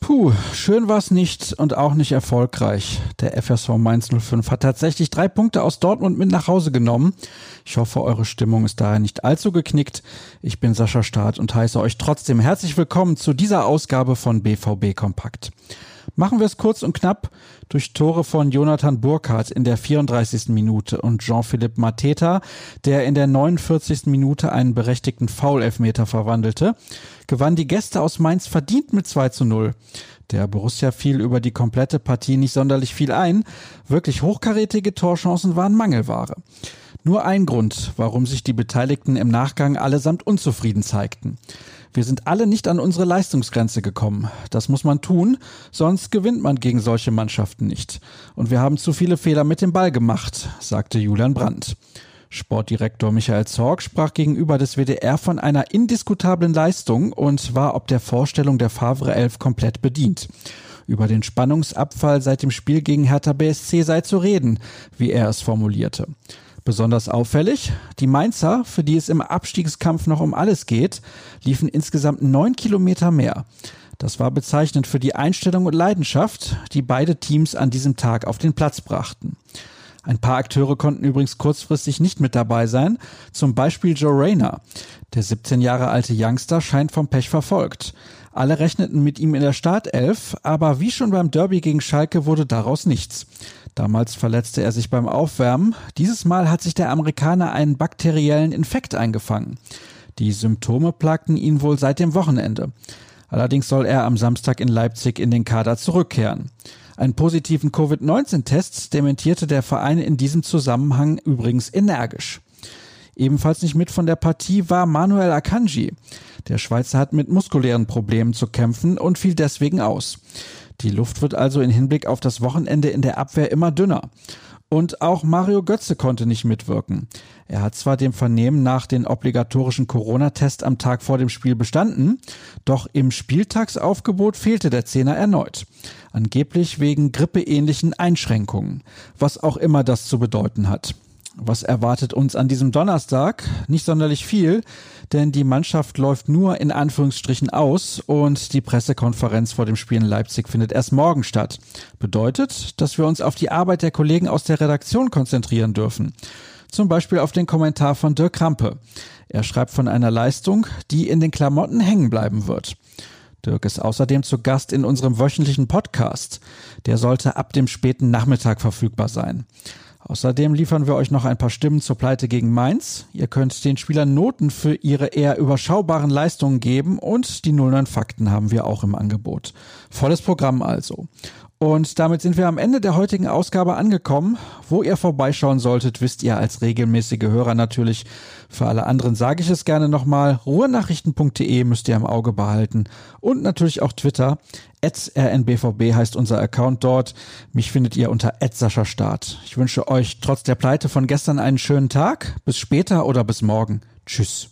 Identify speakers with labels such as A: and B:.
A: Puh, schön war's nicht und auch nicht erfolgreich. Der FSV Mainz 05 hat tatsächlich drei Punkte aus Dortmund mit nach Hause genommen. Ich hoffe, eure Stimmung ist daher nicht allzu geknickt. Ich bin Sascha Staat und heiße euch trotzdem herzlich willkommen zu dieser Ausgabe von BVB Kompakt. Machen wir es kurz und knapp durch Tore von Jonathan Burkhardt in der 34. Minute und Jean-Philippe Mateta, der in der 49. Minute einen berechtigten Foul-Elfmeter verwandelte, gewann die Gäste aus Mainz verdient mit 2 zu 0. Der Borussia fiel über die komplette Partie nicht sonderlich viel ein. Wirklich hochkarätige Torchancen waren Mangelware. Nur ein Grund, warum sich die Beteiligten im Nachgang allesamt unzufrieden zeigten. Wir sind alle nicht an unsere Leistungsgrenze gekommen. Das muss man tun, sonst gewinnt man gegen solche Mannschaften nicht. Und wir haben zu viele Fehler mit dem Ball gemacht, sagte Julian Brandt. Sportdirektor Michael Zorg sprach gegenüber des WDR von einer indiskutablen Leistung und war ob der Vorstellung der Favre 11 komplett bedient. Über den Spannungsabfall seit dem Spiel gegen Hertha BSC sei zu reden, wie er es formulierte. Besonders auffällig, die Mainzer, für die es im Abstiegskampf noch um alles geht, liefen insgesamt neun Kilometer mehr. Das war bezeichnend für die Einstellung und Leidenschaft, die beide Teams an diesem Tag auf den Platz brachten. Ein paar Akteure konnten übrigens kurzfristig nicht mit dabei sein, zum Beispiel Joe Rayner. Der 17 Jahre alte Youngster scheint vom Pech verfolgt. Alle rechneten mit ihm in der Startelf, aber wie schon beim Derby gegen Schalke wurde daraus nichts. Damals verletzte er sich beim Aufwärmen. Dieses Mal hat sich der Amerikaner einen bakteriellen Infekt eingefangen. Die Symptome plagten ihn wohl seit dem Wochenende. Allerdings soll er am Samstag in Leipzig in den Kader zurückkehren. Einen positiven Covid-19-Test dementierte der Verein in diesem Zusammenhang übrigens energisch. Ebenfalls nicht mit von der Partie war Manuel Akanji. Der Schweizer hat mit muskulären Problemen zu kämpfen und fiel deswegen aus. Die Luft wird also in Hinblick auf das Wochenende in der Abwehr immer dünner. Und auch Mario Götze konnte nicht mitwirken. Er hat zwar dem Vernehmen nach den obligatorischen Corona-Test am Tag vor dem Spiel bestanden, doch im Spieltagsaufgebot fehlte der Zehner erneut. Angeblich wegen grippeähnlichen Einschränkungen, was auch immer das zu bedeuten hat. Was erwartet uns an diesem Donnerstag? Nicht sonderlich viel, denn die Mannschaft läuft nur in Anführungsstrichen aus und die Pressekonferenz vor dem Spiel in Leipzig findet erst morgen statt. Bedeutet, dass wir uns auf die Arbeit der Kollegen aus der Redaktion konzentrieren dürfen. Zum Beispiel auf den Kommentar von Dirk Krampe. Er schreibt von einer Leistung, die in den Klamotten hängen bleiben wird. Dirk ist außerdem zu Gast in unserem wöchentlichen Podcast. Der sollte ab dem späten Nachmittag verfügbar sein. Außerdem liefern wir euch noch ein paar Stimmen zur Pleite gegen Mainz. Ihr könnt den Spielern Noten für ihre eher überschaubaren Leistungen geben und die 09 Fakten haben wir auch im Angebot. Volles Programm also. Und damit sind wir am Ende der heutigen Ausgabe angekommen. Wo ihr vorbeischauen solltet, wisst ihr als regelmäßige Hörer natürlich. Für alle anderen sage ich es gerne nochmal. Ruhrnachrichten.de müsst ihr im Auge behalten. Und natürlich auch Twitter. rnbvb heißt unser Account dort. Mich findet ihr unter Start. Ich wünsche euch trotz der Pleite von gestern einen schönen Tag. Bis später oder bis morgen. Tschüss.